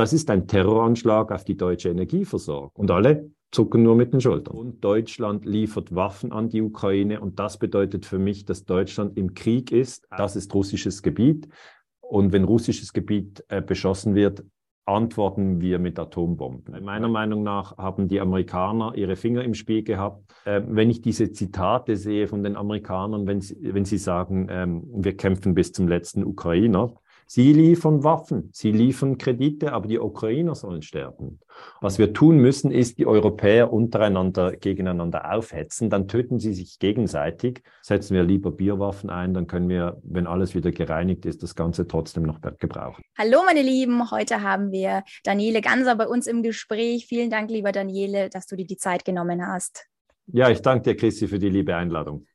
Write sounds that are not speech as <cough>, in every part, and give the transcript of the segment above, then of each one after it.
Das ist ein Terroranschlag auf die deutsche Energieversorgung. Und alle zucken nur mit den Schultern. Und Deutschland liefert Waffen an die Ukraine. Und das bedeutet für mich, dass Deutschland im Krieg ist. Das ist russisches Gebiet. Und wenn russisches Gebiet äh, beschossen wird, antworten wir mit Atombomben. Meiner Meinung nach haben die Amerikaner ihre Finger im Spiel gehabt. Äh, wenn ich diese Zitate sehe von den Amerikanern, wenn sie, wenn sie sagen, ähm, wir kämpfen bis zum letzten Ukrainer, Sie liefern Waffen, sie liefern Kredite, aber die Ukrainer sollen sterben. Was wir tun müssen, ist die Europäer untereinander gegeneinander aufhetzen. Dann töten sie sich gegenseitig. Setzen wir lieber Bierwaffen ein, dann können wir, wenn alles wieder gereinigt ist, das Ganze trotzdem noch gebrauchen. Hallo meine Lieben, heute haben wir Daniele Ganser bei uns im Gespräch. Vielen Dank, lieber Daniele, dass du dir die Zeit genommen hast. Ja, ich danke dir, Christi, für die liebe Einladung.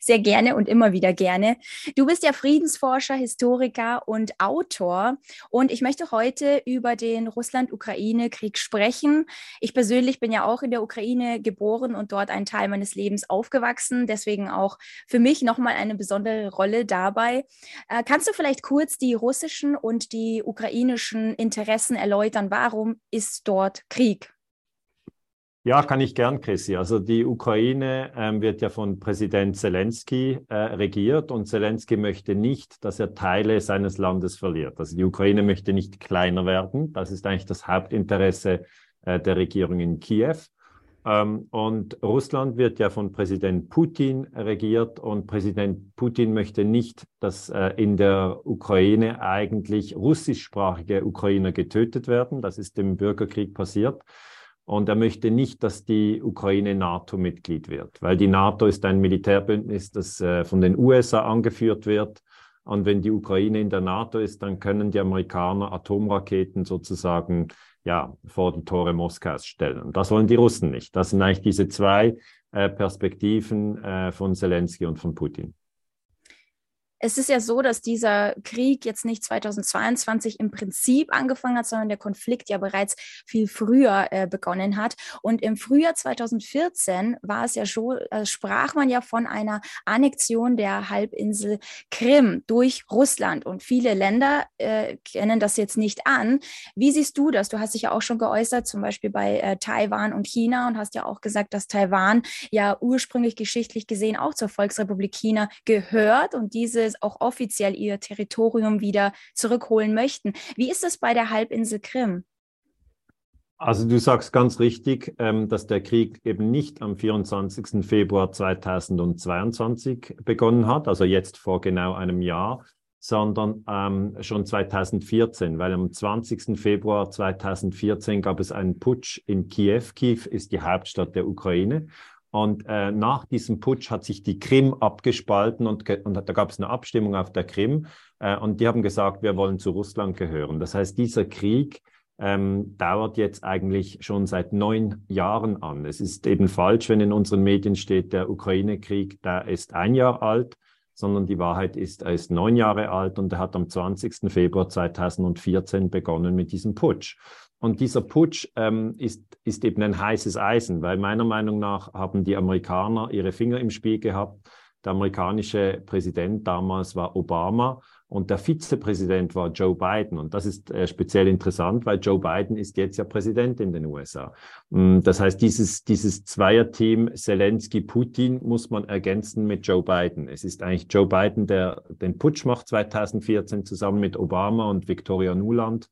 Sehr gerne und immer wieder gerne. Du bist ja Friedensforscher, Historiker und Autor. Und ich möchte heute über den Russland-Ukraine-Krieg sprechen. Ich persönlich bin ja auch in der Ukraine geboren und dort einen Teil meines Lebens aufgewachsen. Deswegen auch für mich nochmal eine besondere Rolle dabei. Äh, kannst du vielleicht kurz die russischen und die ukrainischen Interessen erläutern? Warum ist dort Krieg? Ja, kann ich gern, Chrissy. Also die Ukraine ähm, wird ja von Präsident Zelensky äh, regiert und Zelensky möchte nicht, dass er Teile seines Landes verliert. Also die Ukraine möchte nicht kleiner werden. Das ist eigentlich das Hauptinteresse äh, der Regierung in Kiew. Ähm, und Russland wird ja von Präsident Putin regiert und Präsident Putin möchte nicht, dass äh, in der Ukraine eigentlich russischsprachige Ukrainer getötet werden. Das ist im Bürgerkrieg passiert. Und er möchte nicht, dass die Ukraine NATO-Mitglied wird, weil die NATO ist ein Militärbündnis, das äh, von den USA angeführt wird. Und wenn die Ukraine in der NATO ist, dann können die Amerikaner Atomraketen sozusagen ja, vor die Tore Moskaus stellen. Und das wollen die Russen nicht. Das sind eigentlich diese zwei äh, Perspektiven äh, von Zelensky und von Putin es ist ja so, dass dieser Krieg jetzt nicht 2022 im Prinzip angefangen hat, sondern der Konflikt ja bereits viel früher äh, begonnen hat. Und im Frühjahr 2014 war es ja schon, äh, sprach man ja von einer Annexion der Halbinsel Krim durch Russland. Und viele Länder äh, kennen das jetzt nicht an. Wie siehst du das? Du hast dich ja auch schon geäußert, zum Beispiel bei äh, Taiwan und China und hast ja auch gesagt, dass Taiwan ja ursprünglich geschichtlich gesehen auch zur Volksrepublik China gehört und diese auch offiziell ihr Territorium wieder zurückholen möchten. Wie ist es bei der Halbinsel Krim? Also du sagst ganz richtig, ähm, dass der Krieg eben nicht am 24. Februar 2022 begonnen hat, also jetzt vor genau einem Jahr, sondern ähm, schon 2014, weil am 20. Februar 2014 gab es einen Putsch in Kiew. Kiew ist die Hauptstadt der Ukraine und äh, nach diesem Putsch hat sich die Krim abgespalten und, und da gab es eine Abstimmung auf der Krim. Äh, und die haben gesagt, wir wollen zu Russland gehören. Das heißt, dieser Krieg ähm, dauert jetzt eigentlich schon seit neun Jahren an. Es ist eben falsch, wenn in unseren Medien steht, der Ukraine-Krieg, der ist ein Jahr alt, sondern die Wahrheit ist, er ist neun Jahre alt und er hat am 20. Februar 2014 begonnen mit diesem Putsch. Und dieser Putsch ähm, ist, ist eben ein heißes Eisen, weil meiner Meinung nach haben die Amerikaner ihre Finger im Spiel gehabt. Der amerikanische Präsident damals war Obama und der Vizepräsident war Joe Biden. Und das ist äh, speziell interessant, weil Joe Biden ist jetzt ja Präsident in den USA. Mm, das heißt, dieses, dieses Zweierteam Zelensky-Putin muss man ergänzen mit Joe Biden. Es ist eigentlich Joe Biden, der den Putsch macht 2014 zusammen mit Obama und Victoria Nuland.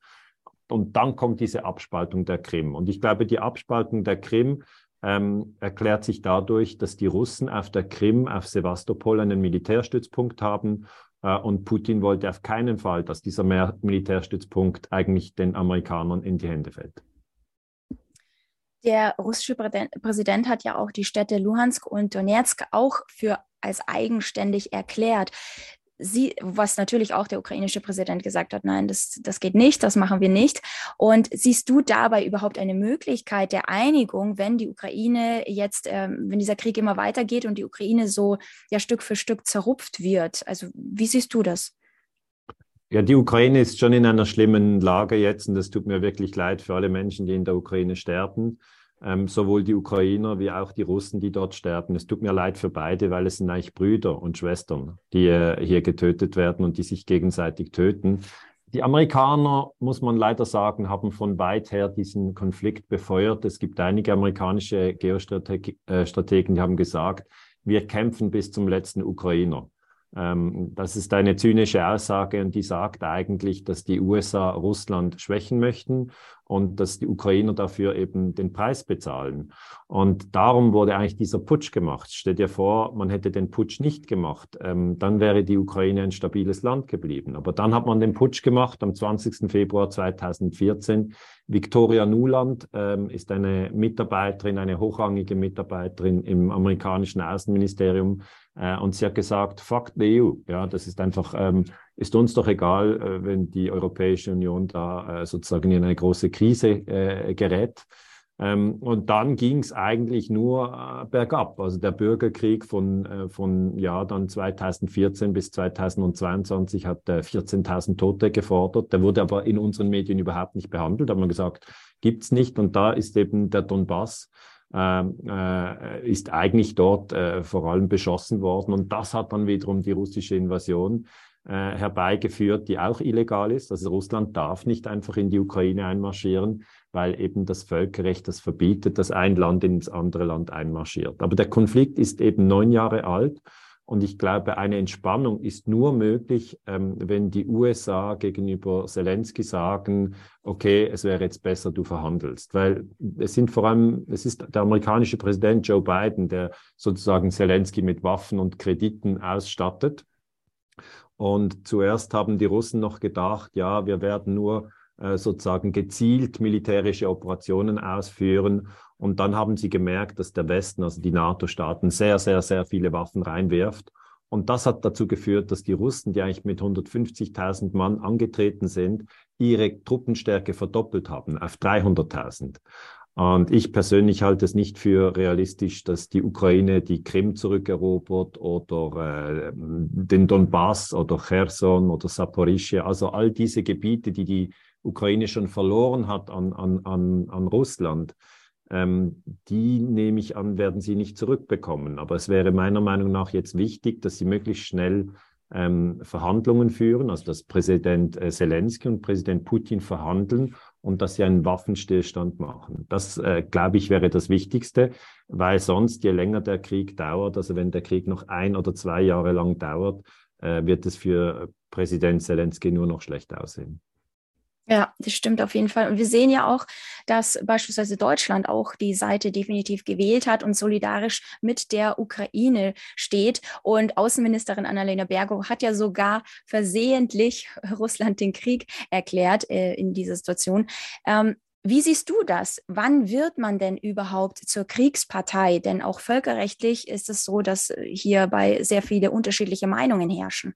Und dann kommt diese Abspaltung der Krim. Und ich glaube, die Abspaltung der Krim ähm, erklärt sich dadurch, dass die Russen auf der Krim, auf Sevastopol einen Militärstützpunkt haben. Äh, und Putin wollte auf keinen Fall, dass dieser Militärstützpunkt eigentlich den Amerikanern in die Hände fällt. Der russische Präsident hat ja auch die Städte Luhansk und Donetsk auch für als eigenständig erklärt sie, was natürlich auch der ukrainische Präsident gesagt hat, nein, das, das geht nicht, das machen wir nicht. Und siehst du dabei überhaupt eine Möglichkeit der Einigung, wenn die Ukraine jetzt, ähm, wenn dieser Krieg immer weitergeht und die Ukraine so ja Stück für Stück zerrupft wird? Also wie siehst du das? Ja, die Ukraine ist schon in einer schlimmen Lage jetzt und es tut mir wirklich leid für alle Menschen, die in der Ukraine sterben ähm, sowohl die Ukrainer wie auch die Russen, die dort sterben. Es tut mir leid für beide, weil es sind eigentlich Brüder und Schwestern, die äh, hier getötet werden und die sich gegenseitig töten. die Amerikaner, muss man leider sagen, haben von weit her diesen Konflikt befeuert. Es gibt einige amerikanische Geostrategen, äh, die haben gesagt, wir kämpfen bis zum letzten Ukrainer. Ähm, das ist eine zynische Aussage und die sagt eigentlich, dass die USA Russland schwächen möchten und dass die Ukrainer dafür eben den Preis bezahlen. Und darum wurde eigentlich dieser Putsch gemacht. Stell dir vor, man hätte den Putsch nicht gemacht, ähm, dann wäre die Ukraine ein stabiles Land geblieben. Aber dann hat man den Putsch gemacht am 20. Februar 2014. Victoria Nuland ähm, ist eine Mitarbeiterin, eine hochrangige Mitarbeiterin im amerikanischen Außenministerium, äh, und sie hat gesagt, fuck the EU. Ja, das ist einfach, ähm, ist uns doch egal, äh, wenn die Europäische Union da äh, sozusagen in eine große Krise äh, gerät. Ähm, und dann ging es eigentlich nur bergab. Also der Bürgerkrieg von, von ja, dann 2014 bis 2022 hat 14.000 Tote gefordert. Der wurde aber in unseren Medien überhaupt nicht behandelt. Da hat man gesagt, gibt's nicht. Und da ist eben der Donbass ähm, äh, ist eigentlich dort äh, vor allem beschossen worden. Und das hat dann wiederum die russische Invasion herbeigeführt, die auch illegal ist. Also Russland darf nicht einfach in die Ukraine einmarschieren, weil eben das Völkerrecht das verbietet, dass ein Land ins andere Land einmarschiert. Aber der Konflikt ist eben neun Jahre alt und ich glaube, eine Entspannung ist nur möglich, ähm, wenn die USA gegenüber Zelensky sagen, okay, es wäre jetzt besser, du verhandelst. Weil es sind vor allem, es ist der amerikanische Präsident Joe Biden, der sozusagen Zelensky mit Waffen und Krediten ausstattet. Und zuerst haben die Russen noch gedacht, ja, wir werden nur äh, sozusagen gezielt militärische Operationen ausführen. Und dann haben sie gemerkt, dass der Westen, also die NATO-Staaten, sehr, sehr, sehr viele Waffen reinwirft. Und das hat dazu geführt, dass die Russen, die eigentlich mit 150.000 Mann angetreten sind, ihre Truppenstärke verdoppelt haben auf 300.000. Und ich persönlich halte es nicht für realistisch, dass die Ukraine die Krim zurückerobert oder äh, den Donbass oder Cherson oder Saporischia, also all diese Gebiete, die die Ukraine schon verloren hat an, an, an, an Russland, ähm, die nehme ich an, werden sie nicht zurückbekommen. Aber es wäre meiner Meinung nach jetzt wichtig, dass sie möglichst schnell ähm, Verhandlungen führen, also dass Präsident äh, Zelensky und Präsident Putin verhandeln und dass sie einen Waffenstillstand machen. Das, äh, glaube ich, wäre das Wichtigste, weil sonst, je länger der Krieg dauert, also wenn der Krieg noch ein oder zwei Jahre lang dauert, äh, wird es für Präsident Zelensky nur noch schlecht aussehen. Ja, das stimmt auf jeden Fall. Und wir sehen ja auch, dass beispielsweise Deutschland auch die Seite definitiv gewählt hat und solidarisch mit der Ukraine steht. Und Außenministerin Annalena Baerbock hat ja sogar versehentlich <laughs> Russland den Krieg erklärt äh, in dieser Situation. Ähm, wie siehst du das? Wann wird man denn überhaupt zur Kriegspartei? Denn auch völkerrechtlich ist es so, dass hierbei sehr viele unterschiedliche Meinungen herrschen.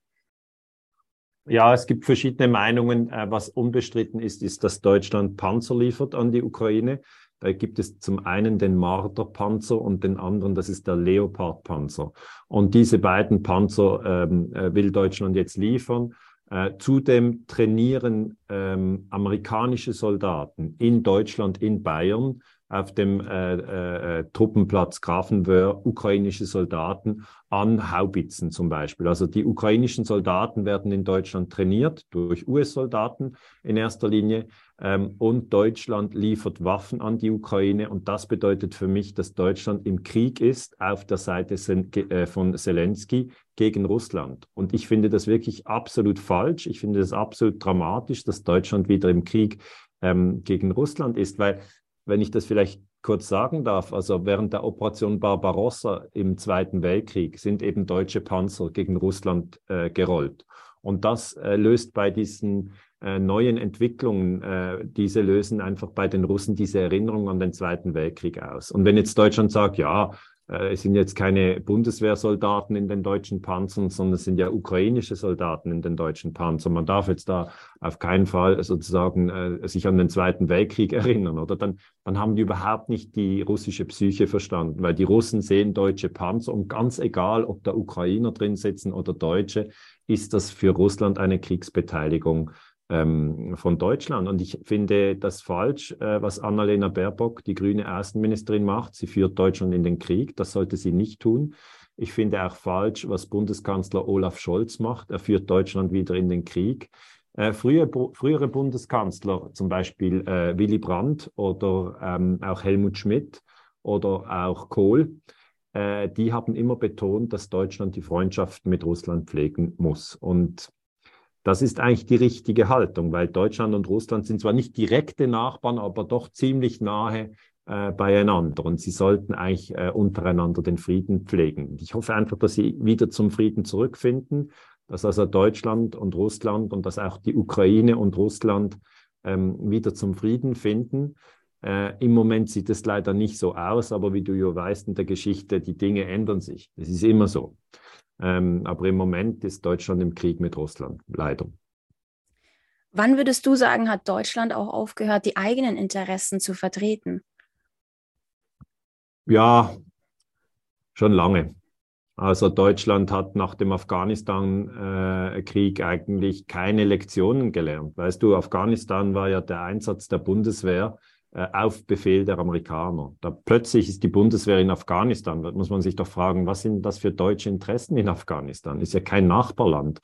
Ja, es gibt verschiedene Meinungen. Äh, was unbestritten ist, ist, dass Deutschland Panzer liefert an die Ukraine. Da gibt es zum einen den Marder-Panzer und den anderen, das ist der Leopard-Panzer. Und diese beiden Panzer ähm, äh, will Deutschland jetzt liefern. Äh, zudem trainieren ähm, amerikanische Soldaten in Deutschland, in Bayern, auf dem äh, äh, Truppenplatz Grafenwöhr ukrainische Soldaten an Haubitzen zum Beispiel. Also die ukrainischen Soldaten werden in Deutschland trainiert durch US-Soldaten in erster Linie ähm, und Deutschland liefert Waffen an die Ukraine und das bedeutet für mich, dass Deutschland im Krieg ist auf der Seite äh, von Zelensky gegen Russland. Und ich finde das wirklich absolut falsch. Ich finde das absolut dramatisch, dass Deutschland wieder im Krieg ähm, gegen Russland ist, weil wenn ich das vielleicht kurz sagen darf, also während der Operation Barbarossa im Zweiten Weltkrieg sind eben deutsche Panzer gegen Russland äh, gerollt. Und das äh, löst bei diesen äh, neuen Entwicklungen, äh, diese lösen einfach bei den Russen diese Erinnerung an den Zweiten Weltkrieg aus. Und wenn jetzt Deutschland sagt, ja, es sind jetzt keine Bundeswehrsoldaten in den deutschen Panzern, sondern es sind ja ukrainische Soldaten in den deutschen Panzern. Man darf jetzt da auf keinen Fall sozusagen äh, sich an den Zweiten Weltkrieg <laughs> erinnern, oder? Dann, dann haben die überhaupt nicht die russische Psyche verstanden, weil die Russen sehen deutsche Panzer und ganz egal, ob da Ukrainer drin sitzen oder Deutsche, ist das für Russland eine Kriegsbeteiligung ähm, von Deutschland. Und ich finde das falsch, äh, was Annalena Baerbock, die grüne Außenministerin, macht. Sie führt Deutschland in den Krieg. Das sollte sie nicht tun. Ich finde auch falsch, was Bundeskanzler Olaf Scholz macht. Er führt Deutschland wieder in den Krieg. Äh, frühe, frühere Bundeskanzler, zum Beispiel äh, Willy Brandt oder ähm, auch Helmut Schmidt oder auch Kohl, äh, die haben immer betont, dass Deutschland die Freundschaft mit Russland pflegen muss. Und das ist eigentlich die richtige Haltung, weil Deutschland und Russland sind zwar nicht direkte Nachbarn, aber doch ziemlich nahe äh, beieinander und sie sollten eigentlich äh, untereinander den Frieden pflegen. Ich hoffe einfach, dass sie wieder zum Frieden zurückfinden, dass also Deutschland und Russland und dass auch die Ukraine und Russland ähm, wieder zum Frieden finden. Äh, Im Moment sieht es leider nicht so aus, aber wie du ja weißt in der Geschichte, die Dinge ändern sich. Das ist immer so. Ähm, aber im Moment ist Deutschland im Krieg mit Russland, leider. Wann würdest du sagen, hat Deutschland auch aufgehört, die eigenen Interessen zu vertreten? Ja, schon lange. Also Deutschland hat nach dem Afghanistan-Krieg äh, eigentlich keine Lektionen gelernt. Weißt du, Afghanistan war ja der Einsatz der Bundeswehr auf Befehl der Amerikaner. Da plötzlich ist die Bundeswehr in Afghanistan. Da muss man sich doch fragen, was sind das für deutsche Interessen in Afghanistan? Ist ja kein Nachbarland.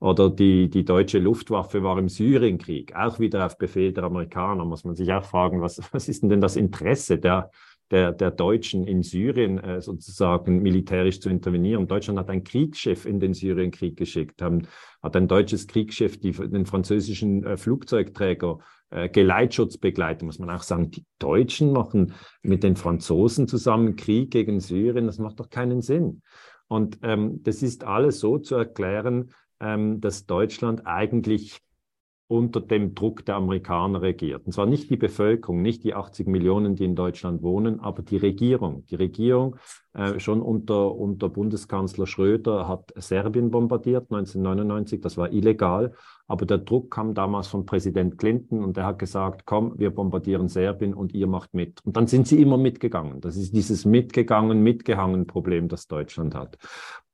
Oder die, die deutsche Luftwaffe war im Syrienkrieg, auch wieder auf Befehl der Amerikaner. Muss man sich auch fragen, was, <laughs> was ist denn das Interesse der der, der Deutschen in Syrien äh, sozusagen militärisch zu intervenieren. Deutschland hat ein Kriegsschiff in den Syrienkrieg geschickt, haben, hat ein deutsches Kriegsschiff die, den französischen äh, Flugzeugträger äh, Geleitschutz begleitet, muss man auch sagen. Die Deutschen machen mit den Franzosen zusammen Krieg gegen Syrien, das macht doch keinen Sinn. Und ähm, das ist alles so zu erklären, ähm, dass Deutschland eigentlich unter dem Druck der Amerikaner regiert. Und zwar nicht die Bevölkerung, nicht die 80 Millionen, die in Deutschland wohnen, aber die Regierung. Die Regierung äh, schon unter, unter Bundeskanzler Schröder hat Serbien bombardiert 1999. Das war illegal. Aber der Druck kam damals von Präsident Clinton und er hat gesagt, komm, wir bombardieren Serbien und ihr macht mit. Und dann sind sie immer mitgegangen. Das ist dieses mitgegangen, mitgehangen Problem, das Deutschland hat.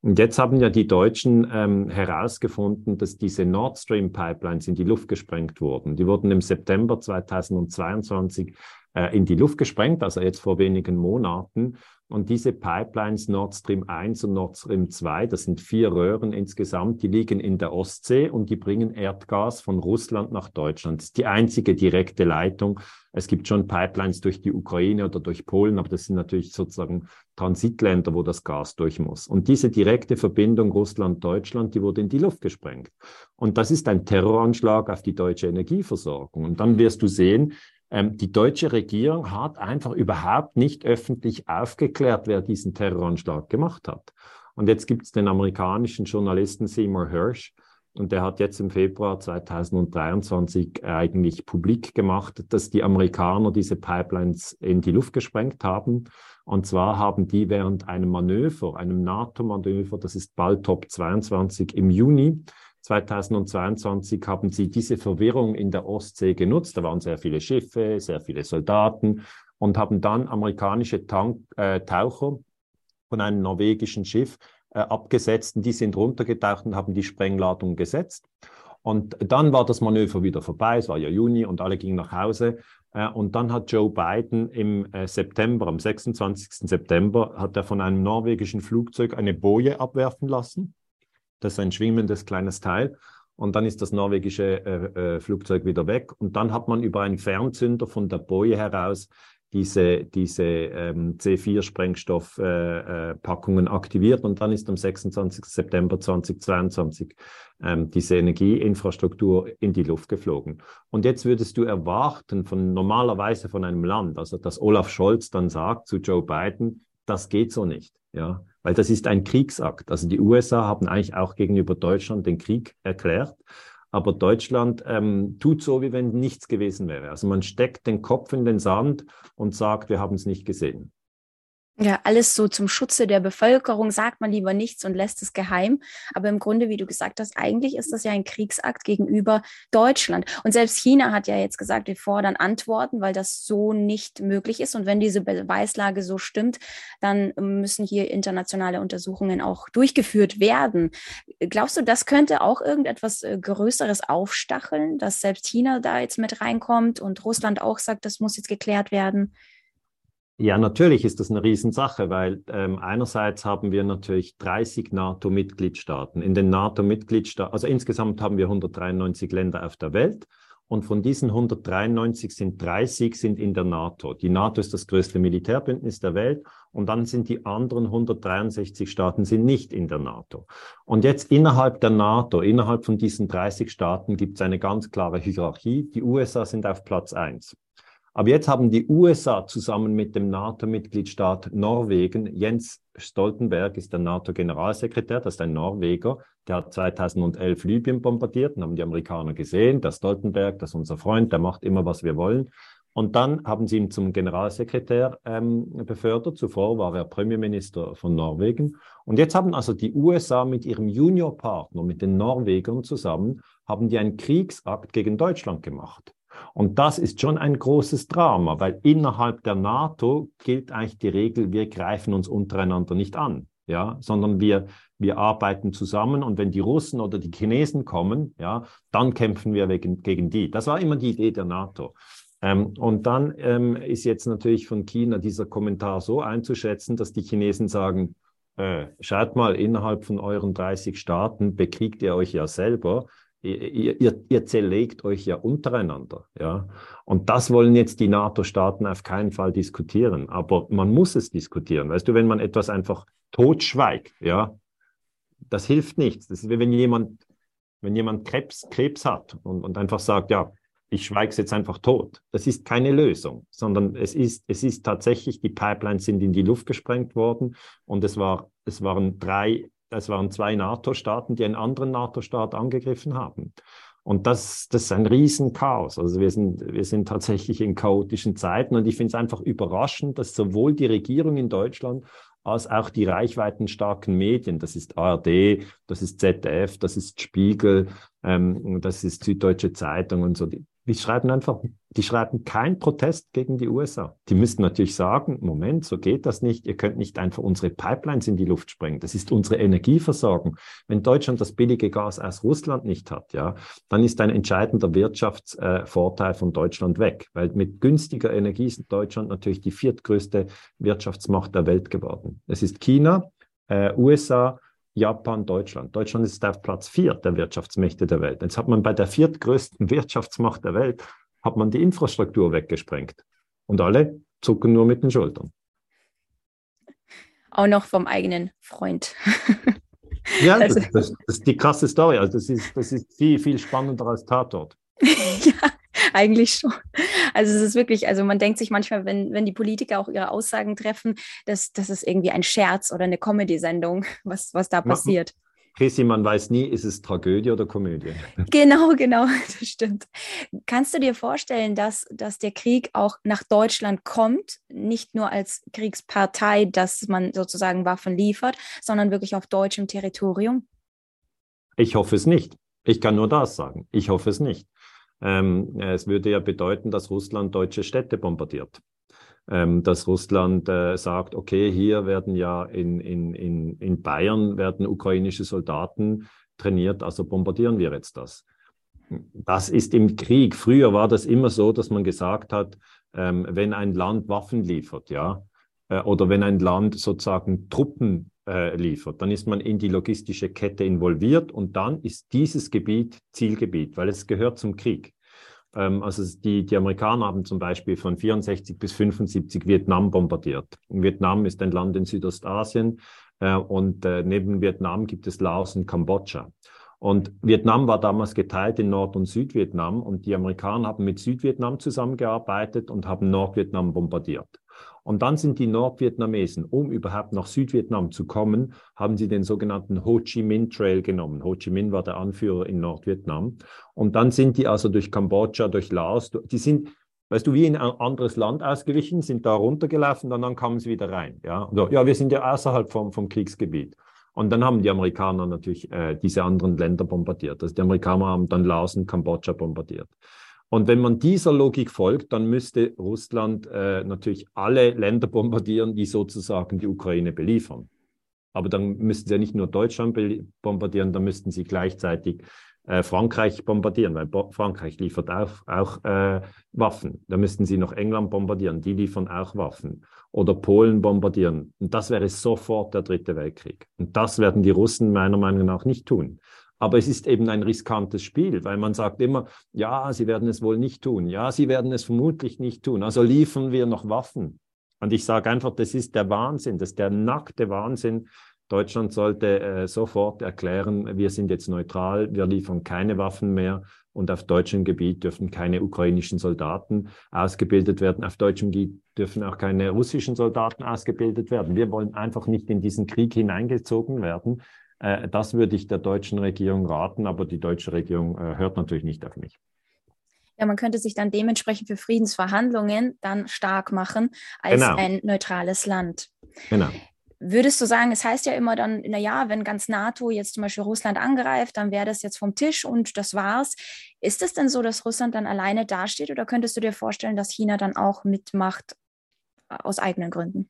Und jetzt haben ja die Deutschen ähm, herausgefunden, dass diese Nord Stream Pipelines in die Luft gesprengt wurden. Die wurden im September 2022 äh, in die Luft gesprengt, also jetzt vor wenigen Monaten. Und diese Pipelines Nord Stream 1 und Nord Stream 2, das sind vier Röhren insgesamt, die liegen in der Ostsee und die bringen Erdgas von Russland nach Deutschland. Das ist die einzige direkte Leitung. Es gibt schon Pipelines durch die Ukraine oder durch Polen, aber das sind natürlich sozusagen Transitländer, wo das Gas durch muss. Und diese direkte Verbindung Russland-Deutschland, die wurde in die Luft gesprengt. Und das ist ein Terroranschlag auf die deutsche Energieversorgung. Und dann wirst du sehen, die deutsche Regierung hat einfach überhaupt nicht öffentlich aufgeklärt, wer diesen Terroranschlag gemacht hat. Und jetzt gibt es den amerikanischen Journalisten Seymour Hirsch, und der hat jetzt im Februar 2023 eigentlich publik gemacht, dass die Amerikaner diese Pipelines in die Luft gesprengt haben. Und zwar haben die während einem Manöver, einem NATO-Manöver, das ist bald Top 22 im Juni, 2022 haben sie diese Verwirrung in der Ostsee genutzt. Da waren sehr viele Schiffe, sehr viele Soldaten und haben dann amerikanische Tank, äh, Taucher von einem norwegischen Schiff äh, abgesetzt. Und die sind runtergetaucht und haben die Sprengladung gesetzt. Und dann war das Manöver wieder vorbei. Es war ja Juni und alle gingen nach Hause. Äh, und dann hat Joe Biden im äh, September, am 26. September, hat er von einem norwegischen Flugzeug eine Boje abwerfen lassen. Das ist ein schwimmendes kleines Teil. Und dann ist das norwegische äh, äh, Flugzeug wieder weg. Und dann hat man über einen Fernzünder von der Boje heraus diese, diese ähm, C4-Sprengstoffpackungen äh, äh, aktiviert. Und dann ist am 26. September 2022 ähm, diese Energieinfrastruktur in die Luft geflogen. Und jetzt würdest du erwarten von normalerweise von einem Land, also dass Olaf Scholz dann sagt zu Joe Biden, das geht so nicht. Ja, weil das ist ein Kriegsakt. Also die USA haben eigentlich auch gegenüber Deutschland den Krieg erklärt. Aber Deutschland ähm, tut so, wie wenn nichts gewesen wäre. Also man steckt den Kopf in den Sand und sagt, wir haben es nicht gesehen. Ja, alles so zum Schutze der Bevölkerung sagt man lieber nichts und lässt es geheim. Aber im Grunde, wie du gesagt hast, eigentlich ist das ja ein Kriegsakt gegenüber Deutschland. Und selbst China hat ja jetzt gesagt, wir fordern Antworten, weil das so nicht möglich ist. Und wenn diese Beweislage so stimmt, dann müssen hier internationale Untersuchungen auch durchgeführt werden. Glaubst du, das könnte auch irgendetwas äh, Größeres aufstacheln, dass selbst China da jetzt mit reinkommt und Russland auch sagt, das muss jetzt geklärt werden? Ja, natürlich ist das eine Riesensache, weil ähm, einerseits haben wir natürlich 30 NATO-Mitgliedstaaten. In den NATO-Mitgliedstaaten, also insgesamt haben wir 193 Länder auf der Welt und von diesen 193 sind 30 sind in der NATO. Die NATO ist das größte Militärbündnis der Welt und dann sind die anderen 163 Staaten sind nicht in der NATO. Und jetzt innerhalb der NATO, innerhalb von diesen 30 Staaten gibt es eine ganz klare Hierarchie. Die USA sind auf Platz eins. Aber jetzt haben die USA zusammen mit dem NATO-Mitgliedstaat Norwegen, Jens Stoltenberg ist der NATO-Generalsekretär, das ist ein Norweger, der hat 2011 Libyen bombardiert und haben die Amerikaner gesehen, der Stoltenberg, das ist unser Freund, der macht immer, was wir wollen. Und dann haben sie ihn zum Generalsekretär ähm, befördert. Zuvor war er Premierminister von Norwegen. Und jetzt haben also die USA mit ihrem Juniorpartner, mit den Norwegern zusammen, haben die einen Kriegsakt gegen Deutschland gemacht. Und das ist schon ein großes Drama, weil innerhalb der NATO gilt eigentlich die Regel, wir greifen uns untereinander nicht an, ja, sondern wir, wir arbeiten zusammen und wenn die Russen oder die Chinesen kommen, ja, dann kämpfen wir wegen, gegen die. Das war immer die Idee der NATO. Ähm, und dann ähm, ist jetzt natürlich von China dieser Kommentar so einzuschätzen, dass die Chinesen sagen, äh, schaut mal, innerhalb von euren 30 Staaten bekriegt ihr euch ja selber ihr, ihr, ihr zerlegt euch ja untereinander, ja. Und das wollen jetzt die NATO-Staaten auf keinen Fall diskutieren. Aber man muss es diskutieren. Weißt du, wenn man etwas einfach totschweigt, ja, das hilft nichts. Das ist wenn jemand, wenn jemand Krebs, Krebs hat und, und einfach sagt, ja, ich schweige es jetzt einfach tot. Das ist keine Lösung, sondern es ist, es ist tatsächlich, die Pipelines sind in die Luft gesprengt worden und es, war, es waren drei es waren zwei NATO-Staaten, die einen anderen NATO-Staat angegriffen haben. Und das, das ist ein Riesenchaos. Also wir sind, wir sind tatsächlich in chaotischen Zeiten und ich finde es einfach überraschend, dass sowohl die Regierung in Deutschland als auch die reichweitenstarken Medien, das ist ARD, das ist ZDF, das ist Spiegel, ähm, das ist Süddeutsche Zeitung und so, die, die schreiben einfach, die schreiben kein Protest gegen die USA. Die müssten natürlich sagen, Moment, so geht das nicht. Ihr könnt nicht einfach unsere Pipelines in die Luft sprengen. Das ist unsere Energieversorgung. Wenn Deutschland das billige Gas aus Russland nicht hat, ja, dann ist ein entscheidender Wirtschaftsvorteil von Deutschland weg. Weil mit günstiger Energie ist Deutschland natürlich die viertgrößte Wirtschaftsmacht der Welt geworden. Es ist China, äh, USA, Japan, Deutschland. Deutschland ist auf Platz vier der Wirtschaftsmächte der Welt. Jetzt hat man bei der viertgrößten Wirtschaftsmacht der Welt, hat man die Infrastruktur weggesprengt. Und alle zucken nur mit den Schultern. Auch noch vom eigenen Freund. ja, <laughs> also. das, das, das, ist die krasse Story. Also das ist, das ist viel, viel spannender als Tatort. <laughs> <laughs> eigentlich schon. Also es ist wirklich, also man denkt sich manchmal, wenn, wenn die Politiker auch ihre Aussagen treffen, dass das ist irgendwie ein Scherz oder eine Comedy-Sendung, was, was da passiert. Chrissy, man weiß nie, ist es Tragödie oder Komödie? <laughs> Genau, genau, <laughs> das stimmt. Kannst du dir vorstellen, dass, dass der Krieg auch nach Deutschland kommt, nicht nur als Kriegspartei, dass man sozusagen Waffen liefert, sondern wirklich auf deutschem Territorium? Ich hoffe es nicht. Ich kann nur das sagen. Ich hoffe es nicht. Ähm, es würde ja bedeuten, dass Russland deutsche Städte bombardiert. Ähm, dass Russland äh, sagt, okay, hier werden ja in, in, in, in Bayern werden ukrainische Soldaten trainiert, also bombardieren wir jetzt das. Das ist im Krieg. Früher war das immer so, dass man gesagt hat, ähm, wenn ein Land Waffen liefert, ja, äh, oder wenn ein Land sozusagen Truppen äh, liefert, dann ist man in die logistische Kette involviert und dann ist dieses Gebiet Zielgebiet, weil es gehört zum Krieg. Ähm, also die, die Amerikaner haben zum Beispiel von 64 bis 75 Vietnam bombardiert. Vietnam ist ein Land in Südostasien äh, und äh, neben Vietnam gibt es Laos und Kambodscha. Und Vietnam war damals geteilt in Nord- und Südvietnam und die Amerikaner haben mit Südvietnam zusammengearbeitet und haben Nordvietnam bombardiert. Und dann sind die Nordvietnamesen, um überhaupt nach Südvietnam zu kommen, haben sie den sogenannten Ho Chi Minh Trail genommen. Ho Chi Minh war der Anführer in Nordvietnam. Und dann sind die also durch Kambodscha, durch Laos, die sind, weißt du, wie in ein anderes Land ausgewichen, sind da runtergelaufen und dann kamen sie wieder rein. Ja, so, ja wir sind ja außerhalb vom, vom Kriegsgebiet. Und dann haben die Amerikaner natürlich äh, diese anderen Länder bombardiert. Also die Amerikaner haben dann Laos und Kambodscha bombardiert. Und wenn man dieser Logik folgt, dann müsste Russland äh, natürlich alle Länder bombardieren, die sozusagen die Ukraine beliefern. Aber dann müssten sie ja nicht nur Deutschland bombardieren, dann müssten sie gleichzeitig äh, Frankreich bombardieren, weil Bo Frankreich liefert auch, auch äh, Waffen. Da müssten sie noch England bombardieren, die liefern auch Waffen. Oder Polen bombardieren. Und das wäre sofort der dritte Weltkrieg. Und das werden die Russen meiner Meinung nach nicht tun. Aber es ist eben ein riskantes Spiel, weil man sagt immer, ja, sie werden es wohl nicht tun. Ja, sie werden es vermutlich nicht tun. Also liefern wir noch Waffen. Und ich sage einfach, das ist der Wahnsinn, das ist der nackte Wahnsinn, Deutschland sollte äh, sofort erklären, wir sind jetzt neutral, wir liefern keine Waffen mehr und auf deutschem Gebiet dürfen keine ukrainischen Soldaten ausgebildet werden. Auf deutschem Gebiet dürfen auch keine russischen Soldaten ausgebildet werden. Wir wollen einfach nicht in diesen Krieg hineingezogen werden. Äh, das würde ich der deutschen Regierung raten, aber die deutsche Regierung äh, hört natürlich nicht auf mich. Ja, man könnte sich dann dementsprechend für Friedensverhandlungen dann stark machen als genau. ein neutrales Land. Genau. Würdest du sagen, es heißt ja immer dann, naja, wenn ganz NATO jetzt zum Beispiel Russland angreift, dann wäre das jetzt vom Tisch und das war's. Ist es denn so, dass Russland dann alleine dasteht oder könntest du dir vorstellen, dass China dann auch mitmacht äh, aus eigenen Gründen?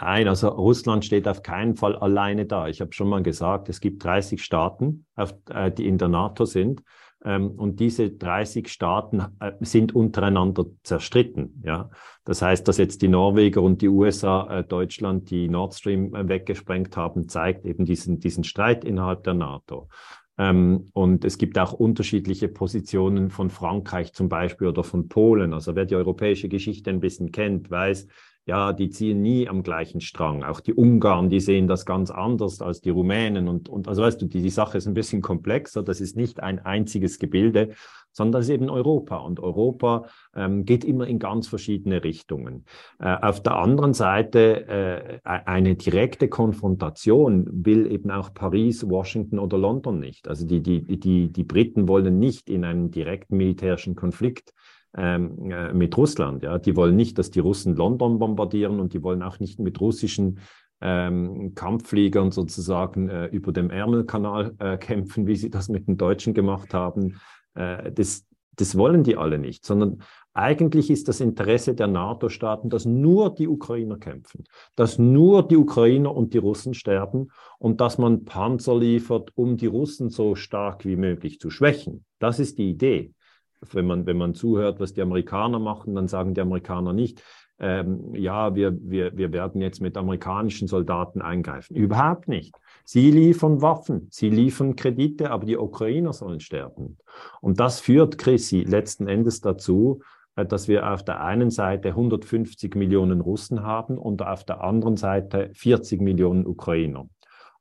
Nein, also Russland steht auf keinen Fall alleine da. Ich habe schon mal gesagt, es gibt 30 Staaten, äh, die in der NATO sind. Ähm, und diese 30 Staaten äh, sind untereinander zerstritten. Ja? Das heißt, dass jetzt die Norweger und die USA äh, Deutschland die Nord Stream äh, weggesprengt haben, zeigt eben diesen, diesen Streit innerhalb der NATO. Ähm, und es gibt auch unterschiedliche Positionen von Frankreich zum Beispiel oder von Polen. Also wer die europäische Geschichte ein bisschen kennt, weiß, ja, die ziehen nie am gleichen Strang. Auch die Ungarn, die sehen das ganz anders als die Rumänen. Und, und also weißt du, die, die Sache ist ein bisschen komplexer. Das ist nicht ein einziges Gebilde, sondern das ist eben Europa. Und Europa ähm, geht immer in ganz verschiedene Richtungen. Äh, auf der anderen Seite äh, e-, eine direkte Konfrontation will eben auch Paris, Washington oder London nicht. Also die, die, die, die Briten wollen nicht in einen direkten militärischen Konflikt ähm, äh, mit Russland. Ja, die wollen nicht, dass die Russen London bombardieren und die wollen auch nicht mit russischen ähm, Kampffliegern sozusagen äh, über dem Ärmelkanal äh, kämpfen, wie sie das mit den Deutschen gemacht haben. Äh, das, das wollen die alle nicht, sondern eigentlich ist das Interesse der NATO-Staaten, dass nur die Ukrainer kämpfen, dass nur die Ukrainer und die Russen sterben und dass man Panzer liefert, um die Russen so stark wie möglich zu schwächen. Das ist die Idee wenn man, wenn man zuhört, was die Amerikaner machen, dann sagen die Amerikaner nicht, ähm, ja, wir, wir, wir werden jetzt mit amerikanischen Soldaten eingreifen. Überhaupt nicht. Sie liefern Waffen, sie liefern Kredite, aber die Ukrainer sollen sterben. Und das führt, Chrissy, letzten Endes dazu, äh, dass wir auf der einen Seite 150 Millionen Russen haben und auf der anderen Seite 40 Millionen Ukrainer.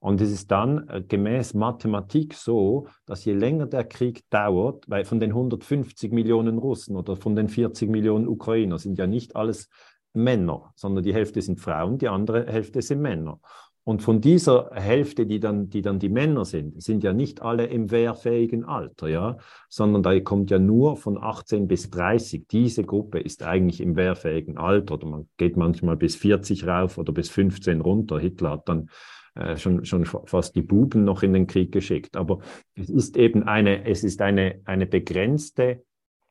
Und es ist dann äh, gemäß Mathematik so, dass je länger der Krieg dauert, weil von den 150 Millionen Russen oder von den 40 Millionen Ukrainer sind ja nicht alles Männer, sondern die Hälfte sind Frauen, die andere Hälfte sind Männer. Und von dieser Hälfte, die dann, die dann die Männer sind, sind ja nicht alle im wehrfähigen Alter, ja, sondern da kommt ja nur von 18 bis 30. Diese Gruppe ist eigentlich im wehrfähigen Alter oder man geht manchmal bis 40 rauf oder bis 15 runter. Hitler hat dann äh, schon, schon fast die Buben noch in den Krieg geschickt. Aber es ist eben eine, es ist eine, eine begrenzte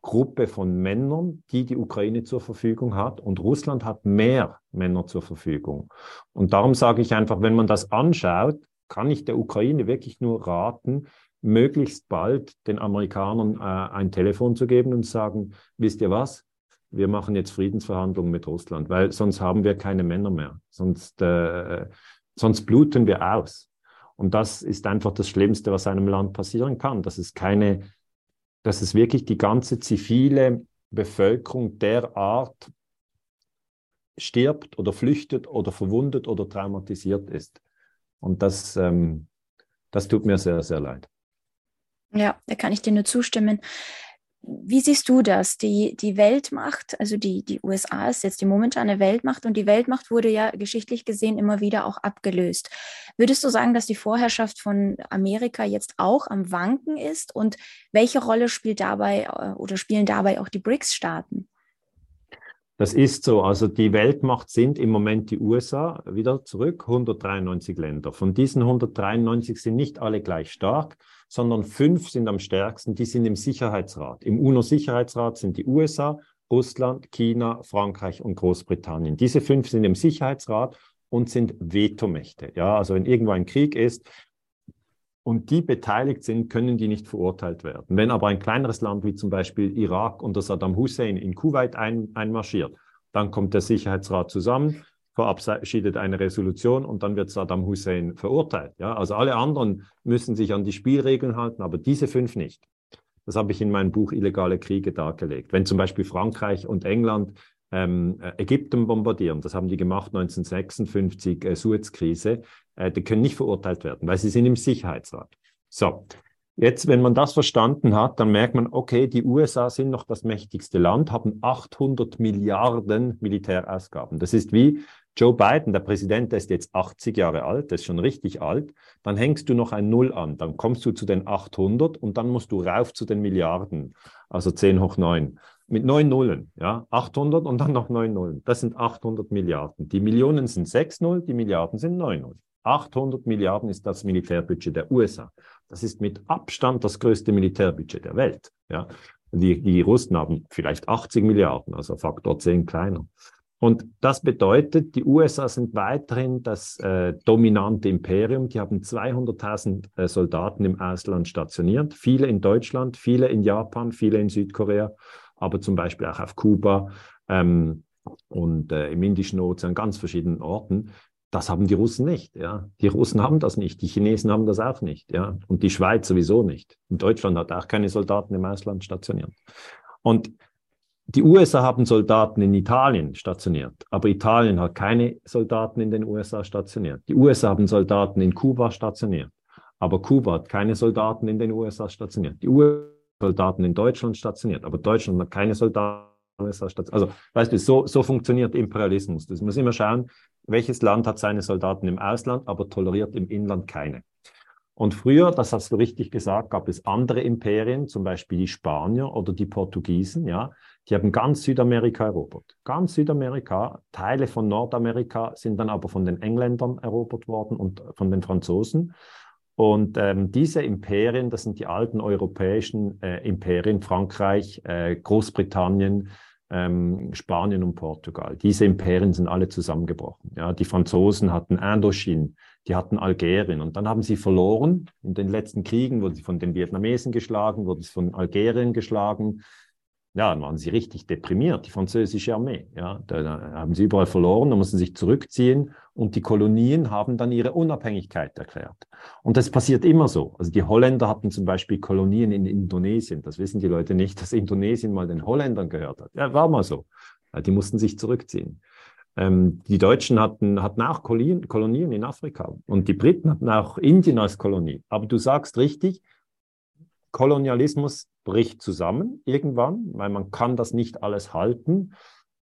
Gruppe von Männern, die die Ukraine zur Verfügung hat. Und Russland hat mehr Männer zur Verfügung. Und darum sage ich einfach, wenn man das anschaut, kann ich der Ukraine wirklich nur raten, möglichst bald den Amerikanern äh, ein Telefon zu geben und sagen, wisst ihr was? Wir machen jetzt Friedensverhandlungen mit Russland, weil sonst haben wir keine Männer mehr. Sonst äh, Sonst bluten wir aus. Und das ist einfach das Schlimmste, was einem Land passieren kann, dass es keine, dass es wirklich die ganze zivile Bevölkerung derart stirbt oder flüchtet oder verwundet oder traumatisiert ist. Und das, ähm, das tut mir sehr, sehr leid. Ja, da kann ich dir nur zustimmen. Wie siehst du das? Die, die Weltmacht, also die, die USA ist jetzt die momentane Weltmacht und die Weltmacht wurde ja geschichtlich gesehen immer wieder auch abgelöst. Würdest du sagen, dass die Vorherrschaft von Amerika jetzt auch am Wanken ist und welche Rolle spielt dabei äh, oder spielen dabei auch die BRICS-Staaten? Das ist so. Also die Weltmacht sind im Moment die USA, wieder zurück, 193 Länder. Von diesen 193 sind nicht alle gleich stark, sondern fünf sind am stärksten, die sind im Sicherheitsrat. Im UNO-Sicherheitsrat sind die USA, Russland, China, Frankreich und Großbritannien. Diese fünf sind im Sicherheitsrat und sind Vetomächte. Ja, also wenn irgendwo ein Krieg ist, und die beteiligt sind, können die nicht verurteilt werden. Wenn aber ein kleineres Land wie zum Beispiel Irak unter Saddam Hussein in Kuwait ein, einmarschiert, dann kommt der Sicherheitsrat zusammen, verabschiedet eine Resolution und dann wird Saddam Hussein verurteilt. Ja? Also alle anderen müssen sich an die Spielregeln halten, aber diese fünf nicht. Das habe ich in meinem Buch Illegale Kriege dargelegt. Wenn zum Beispiel Frankreich und England ähm, äh, Ägypten bombardieren, das haben die gemacht 1956, äh, Suezkrise, äh, die können nicht verurteilt werden, weil sie sind im Sicherheitsrat. So, jetzt, wenn man das verstanden hat, dann merkt man, okay, die USA sind noch das mächtigste Land, haben 800 Milliarden Militärausgaben. Das ist wie Joe Biden, der Präsident, der ist jetzt 80 Jahre alt, der ist schon richtig alt, dann hängst du noch ein Null an, dann kommst du zu den 800 und dann musst du rauf zu den Milliarden, also 10 hoch 9 mit neun Nullen, ja, 800 und dann noch neun Nullen. Das sind 800 Milliarden. Die Millionen sind 6 Null, die Milliarden sind 9 Null. 800 Milliarden ist das Militärbudget der USA. Das ist mit Abstand das größte Militärbudget der Welt. Ja. Die, die Russen haben vielleicht 80 Milliarden, also Faktor 10 kleiner. Und das bedeutet, die USA sind weiterhin das äh, dominante Imperium. Die haben 200.000 äh, Soldaten im Ausland stationiert, viele in Deutschland, viele in Japan, viele in Südkorea aber zum Beispiel auch auf Kuba ähm, und äh, im Indischen Ozean, ganz verschiedenen Orten. Das haben die Russen nicht. Ja. Die Russen haben das nicht, die Chinesen haben das auch nicht. Ja. Und die Schweiz sowieso nicht. Und Deutschland hat auch keine Soldaten im Ausland stationiert. Und die USA haben Soldaten in Italien stationiert, aber Italien hat keine Soldaten in den USA stationiert. Die USA haben Soldaten in Kuba stationiert, aber Kuba hat keine Soldaten in den USA stationiert. Die USA Soldaten in Deutschland stationiert, aber Deutschland hat keine Soldaten stationiert. Also, weißt du, so, so funktioniert Imperialismus. Das muss immer schauen, welches Land hat seine Soldaten im Ausland, aber toleriert im Inland keine. Und früher, das hast du richtig gesagt, gab es andere Imperien, zum Beispiel die Spanier oder die Portugiesen, ja. Die haben ganz Südamerika erobert. Ganz Südamerika, Teile von Nordamerika sind dann aber von den Engländern erobert worden und von den Franzosen. Und ähm, diese Imperien, das sind die alten europäischen äh, Imperien, Frankreich, äh, Großbritannien, ähm, Spanien und Portugal. Diese Imperien sind alle zusammengebrochen. Ja, die Franzosen hatten Indochine, die hatten Algerien und dann haben sie verloren. In den letzten Kriegen wurden sie von den Vietnamesen geschlagen, wurden sie von Algerien geschlagen, ja, dann waren sie richtig deprimiert, die französische Armee. Ja, da, da haben sie überall verloren, da mussten sie sich zurückziehen und die Kolonien haben dann ihre Unabhängigkeit erklärt. Und das passiert immer so. Also die Holländer hatten zum Beispiel Kolonien in Indonesien. Das wissen die Leute nicht, dass Indonesien mal den Holländern gehört hat. Ja, war mal so. Die mussten sich zurückziehen. Ähm, die Deutschen hatten, hatten auch Kolonien, Kolonien in Afrika und die Briten hatten auch Indien als Kolonie. Aber du sagst richtig, Kolonialismus bricht zusammen irgendwann, weil man kann das nicht alles halten.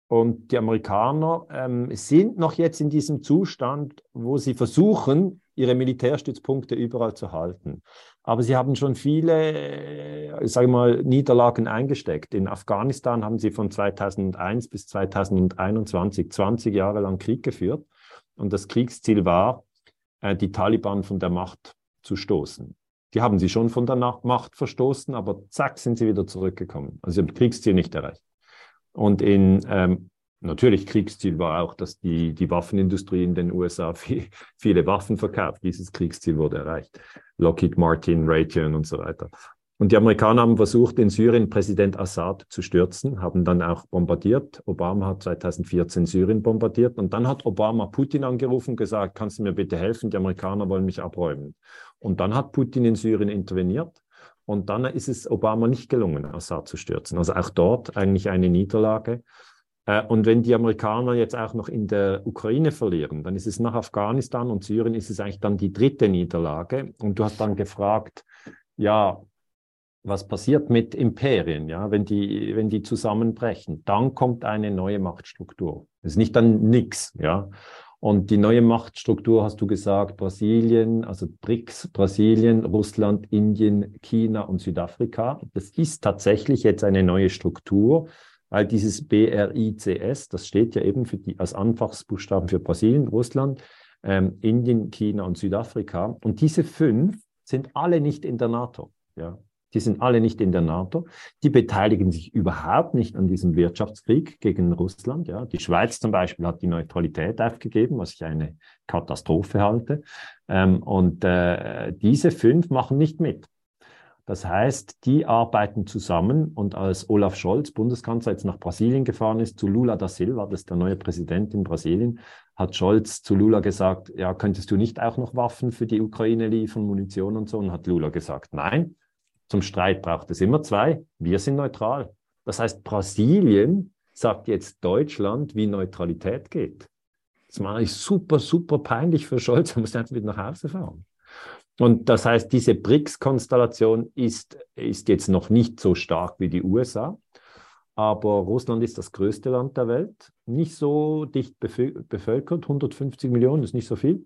Und die Amerikaner ähm, sind noch jetzt in diesem Zustand, wo sie versuchen, ihre Militärstützpunkte überall zu halten. Aber sie haben schon viele, äh, sage mal, Niederlagen eingesteckt. In Afghanistan haben sie von 2001 bis 2021 20 Jahre lang Krieg geführt. Und das Kriegsziel war, äh, die Taliban von der Macht zu stoßen. Die haben sie schon von der Macht verstoßen, aber zack, sind sie wieder zurückgekommen. Also sie haben Kriegsziel nicht erreicht. Und in ähm, natürlich Kriegsziel war auch, dass die, die Waffenindustrie in den USA <laughs> viel, viele Waffen verkauft. Dieses Kriegsziel wurde erreicht. Lockheed Martin, Raytheon und so weiter. Und die Amerikaner haben versucht, in Syrien Präsident Assad zu stürzen, haben dann auch bombardiert. Obama hat 2014 Syrien bombardiert. Und dann hat Obama Putin angerufen und gesagt, kannst du mir bitte helfen? Die Amerikaner wollen mich abräumen. Und dann hat Putin in Syrien interveniert. Und dann ist es Obama nicht gelungen, Assad zu stürzen. Also auch dort eigentlich eine Niederlage. Äh, und wenn die Amerikaner jetzt auch noch in der Ukraine verlieren, dann ist es nach Afghanistan und Syrien ist es eigentlich dann die dritte Niederlage. Und du hast dann gefragt, ja, was passiert mit Imperien, ja, wenn die, wenn die zusammenbrechen? Dann kommt eine neue Machtstruktur. Das ist nicht dann nix, ja. Und die neue Machtstruktur hast du gesagt, Brasilien, also BRICS, Brasilien, Russland, Indien, China und Südafrika. Das ist tatsächlich jetzt eine neue Struktur, weil dieses BRICS, das steht ja eben für die, als Anfangsbuchstaben für Brasilien, Russland, ähm, Indien, China und Südafrika. Und diese fünf sind alle nicht in der NATO. Ja. Die sind alle nicht in der NATO. Die beteiligen sich überhaupt nicht an diesem Wirtschaftskrieg gegen Russland. Ja, die Schweiz zum Beispiel hat die Neutralität aufgegeben, was ich eine Katastrophe halte. Ähm, und äh, diese fünf machen nicht mit. Das heißt, die arbeiten zusammen und als Olaf Scholz, Bundeskanzler, jetzt nach Brasilien gefahren ist, zu Lula da Silva, das ist der neue Präsident in Brasilien, hat Scholz zu Lula gesagt, ja, könntest du nicht auch noch Waffen für die Ukraine liefern, Munition und so? Und hat Lula gesagt, nein, zum Streit braucht es immer zwei. Wir sind neutral. Das heißt, Brasilien sagt jetzt Deutschland, wie Neutralität geht. Das mache ich super, super peinlich für Scholz. Er muss einfach wieder nach Hause fahren. Und das heißt, diese BRICS-Konstellation ist, ist jetzt noch nicht so stark wie die USA. Aber Russland ist das größte Land der Welt, nicht so dicht bevölkert, 150 Millionen ist nicht so viel.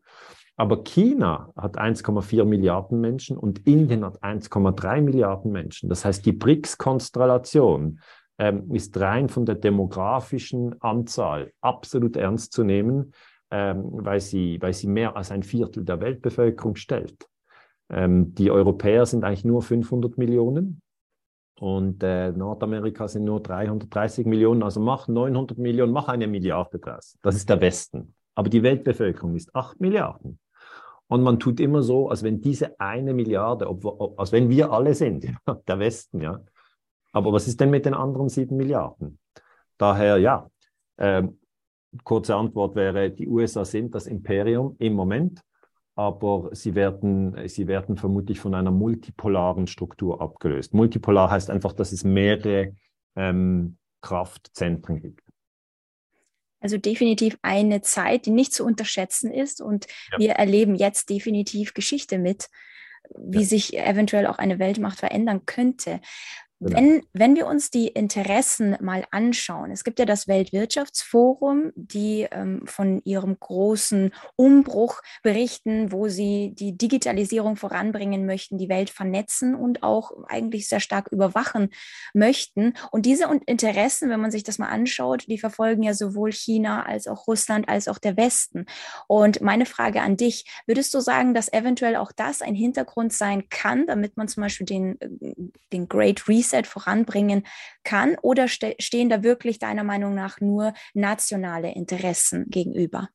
Aber China hat 1,4 Milliarden Menschen und Indien hat 1,3 Milliarden Menschen. Das heißt, die BRICS-Konstellation ähm, ist rein von der demografischen Anzahl absolut ernst zu nehmen, ähm, weil, sie, weil sie mehr als ein Viertel der Weltbevölkerung stellt. Ähm, die Europäer sind eigentlich nur 500 Millionen und äh, Nordamerika sind nur 330 Millionen. Also mach 900 Millionen, mach eine Milliarde draus. Das ist der Westen. Aber die Weltbevölkerung ist 8 Milliarden. Und man tut immer so, als wenn diese eine Milliarde, ob, als wenn wir alle sind, <laughs> der Westen, ja. Aber was ist denn mit den anderen sieben Milliarden? Daher, ja, äh, kurze Antwort wäre, die USA sind das Imperium im Moment, aber sie werden, sie werden vermutlich von einer multipolaren Struktur abgelöst. Multipolar heißt einfach, dass es mehrere ähm, Kraftzentren gibt. Also definitiv eine Zeit, die nicht zu unterschätzen ist. Und ja. wir erleben jetzt definitiv Geschichte mit, wie ja. sich eventuell auch eine Weltmacht verändern könnte. Genau. Wenn, wenn wir uns die Interessen mal anschauen, es gibt ja das Weltwirtschaftsforum, die ähm, von ihrem großen Umbruch berichten, wo sie die Digitalisierung voranbringen möchten, die Welt vernetzen und auch eigentlich sehr stark überwachen möchten. Und diese Interessen, wenn man sich das mal anschaut, die verfolgen ja sowohl China als auch Russland als auch der Westen. Und meine Frage an dich, würdest du sagen, dass eventuell auch das ein Hintergrund sein kann, damit man zum Beispiel den, äh, den Great Reset Reset voranbringen kann? Oder ste stehen da wirklich deiner Meinung nach nur nationale Interessen gegenüber?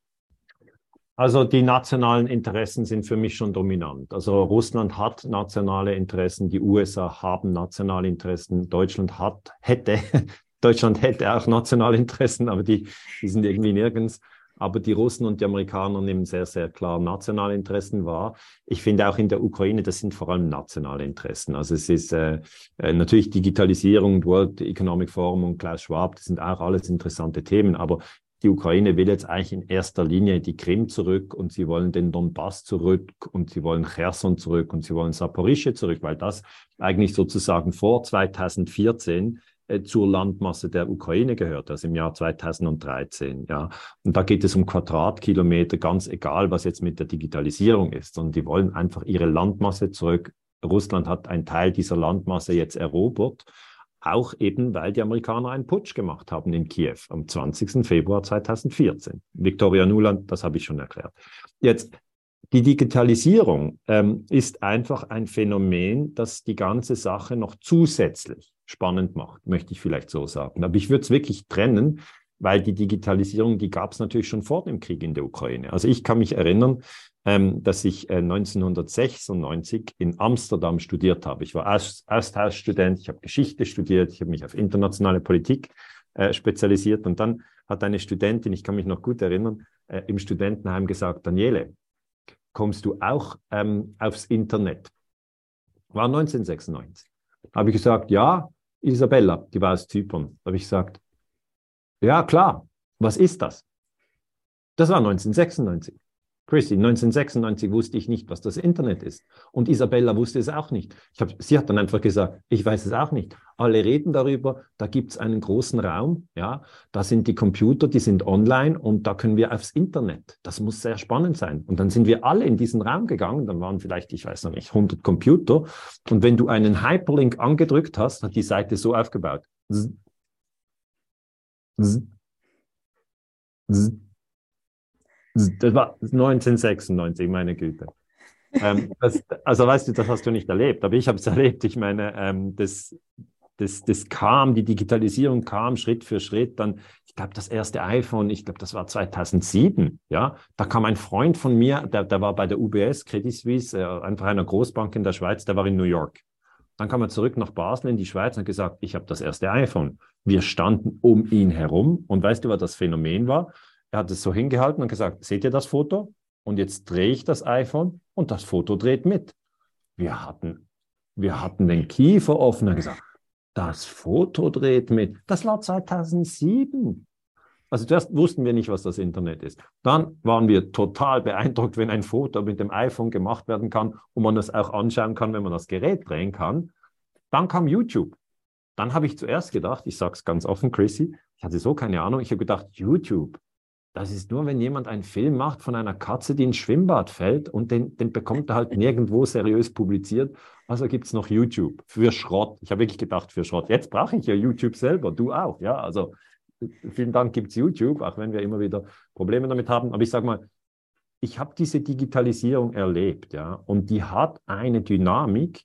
Also die nationalen Interessen sind für mich schon dominant. Also Russland hat nationale Interessen, die USA haben nationale Interessen, Deutschland hat, hätte, <laughs> Deutschland hätte auch nationale Interessen, aber die, die sind irgendwie nirgends. Aber die Russen und die Amerikaner nehmen sehr, sehr klar nationale Interessen wahr. Ich finde auch in der Ukraine, das sind vor allem nationale Interessen. Also es ist äh, äh, natürlich Digitalisierung, World Economic Forum und Klaus Schwab, das sind auch alles interessante Themen. Aber die Ukraine will jetzt eigentlich in erster Linie die Krim zurück und sie wollen den Donbass zurück und sie wollen Cherson zurück und sie wollen Saporische zurück, weil das eigentlich sozusagen vor 2014 äh, zur Landmasse der Ukraine gehört, also im Jahr 2013. Ja. Und da geht es um Quadratkilometer, ganz egal, was jetzt mit der Digitalisierung ist, sondern die wollen einfach ihre Landmasse zurück. Russland hat einen Teil dieser Landmasse jetzt erobert, auch eben, weil die Amerikaner einen Putsch gemacht haben in Kiew am 20. Februar 2014. Viktoria Nuland, das habe ich schon erklärt. Jetzt die Digitalisierung ähm, ist einfach ein Phänomen, das die ganze Sache noch zusätzlich spannend macht, möchte ich vielleicht so sagen. Aber ich würde es wirklich trennen, weil die Digitalisierung, die gab es natürlich schon vor dem Krieg in der Ukraine. Also ich kann mich erinnern, ähm, dass ich äh, 1996 in Amsterdam studiert habe. Ich war Austauschstudent, ich habe Geschichte studiert, ich habe mich auf internationale Politik äh, spezialisiert und dann hat eine Studentin, ich kann mich noch gut erinnern, äh, im Studentenheim gesagt, Daniele, kommst du auch ähm, aufs Internet. War 1996. Habe ich gesagt, ja, Isabella, die war aus Zypern. Habe ich gesagt, ja, klar, was ist das? Das war 1996. Chrissy, 1996 wusste ich nicht, was das Internet ist. Und Isabella wusste es auch nicht. Ich hab, sie hat dann einfach gesagt, ich weiß es auch nicht. Alle reden darüber, da gibt es einen großen Raum, ja, da sind die Computer, die sind online und da können wir aufs Internet. Das muss sehr spannend sein. Und dann sind wir alle in diesen Raum gegangen, dann waren vielleicht, ich weiß noch nicht, 100 Computer. Und wenn du einen Hyperlink angedrückt hast, hat die Seite so aufgebaut. Z Z Z das war 1996, meine Güte. ähm, das, also weißt du, das hast du nicht erlebt, aber ich habe es <laughs> erlebt. Ich meine, ähm, das, das, das kam, die Digitalisierung kam Schritt für Schritt. Dann, ich glaube, das erste iPhone, ich glaube, das war 2007. Ja, da kam ein Freund von mir, der, der war bei der UBS, Credit Suisse, äh, einfach einer Großbank in der Schweiz, der war in New York. Dann kam er zurück nach Basel in die Schweiz und hat gesagt, ich habe das erste iPhone. Wir standen um ihn herum und weißt du, was das Phänomen war? Er hat es so hingehalten und gesagt, seht ihr das Foto? Und jetzt drehe ich das iPhone und das Foto dreht mit. Wir hatten, wir hatten den Kiefer offen und gesagt, das Foto dreht mit. Das war 2007. Also zuerst wussten wir nicht, was das Internet ist. Dann waren wir total beeindruckt, wenn ein Foto mit dem iPhone gemacht werden kann und man das auch anschauen kann, wenn man das Gerät drehen kann. Dann kam YouTube. Dann habe ich zuerst gedacht, ich sage es ganz offen, Chrissy, ich hatte so keine Ahnung, ich habe gedacht, YouTube, das ist nur, wenn jemand einen Film macht von einer Katze, die ins Schwimmbad fällt und den, den bekommt er halt nirgendwo seriös publiziert. Also gibt es noch YouTube für Schrott. Ich habe wirklich gedacht, für Schrott. Jetzt brauche ich ja YouTube selber, du auch. Ja, also vielen Dank gibt es YouTube, auch wenn wir immer wieder Probleme damit haben. Aber ich sage mal, ich habe diese Digitalisierung erlebt, ja, und die hat eine Dynamik,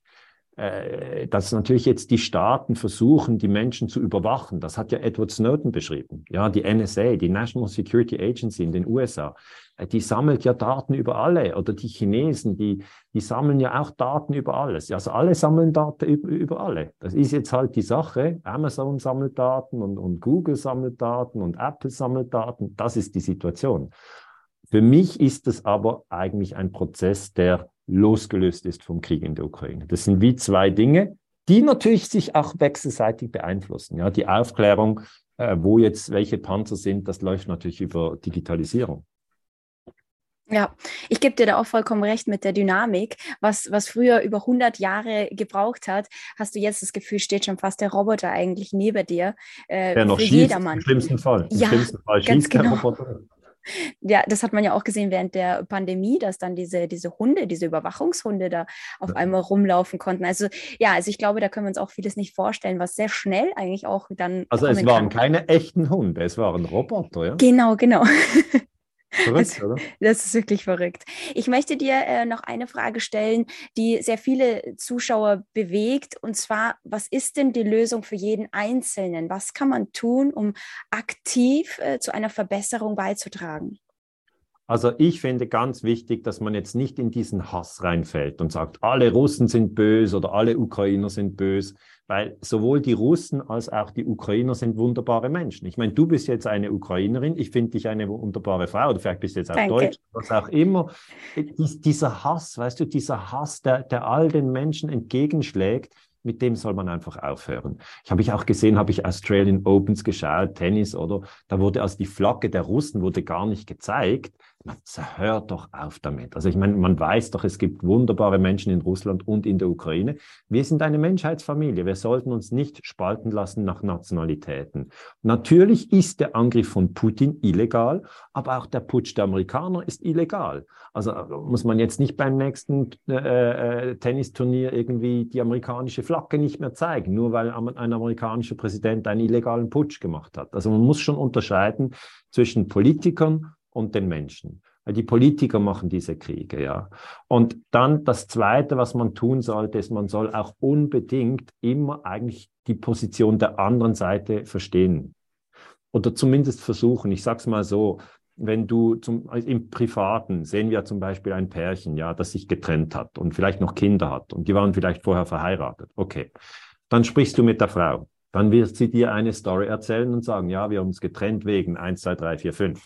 dass natürlich jetzt die Staaten versuchen, die Menschen zu überwachen. Das hat ja Edward Snowden beschrieben. Ja, die NSA, die National Security Agency in den USA, äh, die sammelt ja Daten über alle. Oder die Chinesen, die, die sammeln ja auch Daten über alles. Also alle sammeln Daten über, über alle. Das ist jetzt halt die Sache. Amazon sammelt Daten und, und Google sammelt Daten und Apple sammelt Daten. Das ist die Situation. Für mich ist es aber eigentlich ein Prozess, der losgelöst ist vom Krieg in der Ukraine. Das sind wie zwei Dinge, die natürlich sich auch wechselseitig beeinflussen. Ja, die Aufklärung, äh, wo jetzt welche Panzer sind, das läuft natürlich über Digitalisierung. Ja, ich gebe dir da auch vollkommen recht mit der Dynamik. Was, was früher über 100 Jahre gebraucht hat, hast du jetzt das Gefühl, steht schon fast der Roboter eigentlich neben dir. Äh, der noch schießt, jedermann. im schlimmsten Fall. Im ja, schlimmsten Fall schießt genau. der Roboter. Ja, das hat man ja auch gesehen während der Pandemie, dass dann diese, diese Hunde, diese Überwachungshunde da auf ja. einmal rumlaufen konnten. Also ja, also ich glaube, da können wir uns auch vieles nicht vorstellen, was sehr schnell eigentlich auch dann. Also es waren kann. keine echten Hunde, es waren Roboter, ja? Genau, genau. <laughs> Verrückt, oder? Das ist wirklich verrückt. Ich möchte dir äh, noch eine Frage stellen, die sehr viele Zuschauer bewegt. Und zwar, was ist denn die Lösung für jeden Einzelnen? Was kann man tun, um aktiv äh, zu einer Verbesserung beizutragen? Also ich finde ganz wichtig, dass man jetzt nicht in diesen Hass reinfällt und sagt, alle Russen sind böse oder alle Ukrainer sind böse, weil sowohl die Russen als auch die Ukrainer sind wunderbare Menschen. Ich meine, du bist jetzt eine Ukrainerin, ich finde dich eine wunderbare Frau oder vielleicht bist du jetzt auch Danke. Deutsch, was auch immer. Dies, dieser Hass, weißt du, dieser Hass, der, der all den Menschen entgegenschlägt, mit dem soll man einfach aufhören. Ich habe ich auch gesehen, habe ich Australian Opens geschaut, Tennis oder da wurde also die Flagge der Russen wurde gar nicht gezeigt, hört doch auf damit. Also ich meine, man weiß doch, es gibt wunderbare Menschen in Russland und in der Ukraine. Wir sind eine Menschheitsfamilie. Wir sollten uns nicht spalten lassen nach Nationalitäten. Natürlich ist der Angriff von Putin illegal, aber auch der Putsch der Amerikaner ist illegal. Also äh, muss man jetzt nicht beim nächsten äh, äh, Tennisturnier irgendwie die amerikanische Flagge nicht mehr zeigen, nur weil ein amerikanischer Präsident einen illegalen Putsch gemacht hat. Also man muss schon unterscheiden zwischen Politikern und den Menschen. Weil die Politiker machen diese Kriege, ja. Und dann das Zweite, was man tun sollte, ist, man soll auch unbedingt immer eigentlich die Position der anderen Seite verstehen. Oder zumindest versuchen. Ich sage es mal so, wenn du zum, im Privaten sehen wir zum Beispiel ein Pärchen, ja, das sich getrennt hat und vielleicht noch Kinder hat und die waren vielleicht vorher verheiratet. Okay. Dann sprichst du mit der Frau. Dann wird sie dir eine Story erzählen und sagen, ja, wir haben uns getrennt wegen 1, 2, 3, 4, 5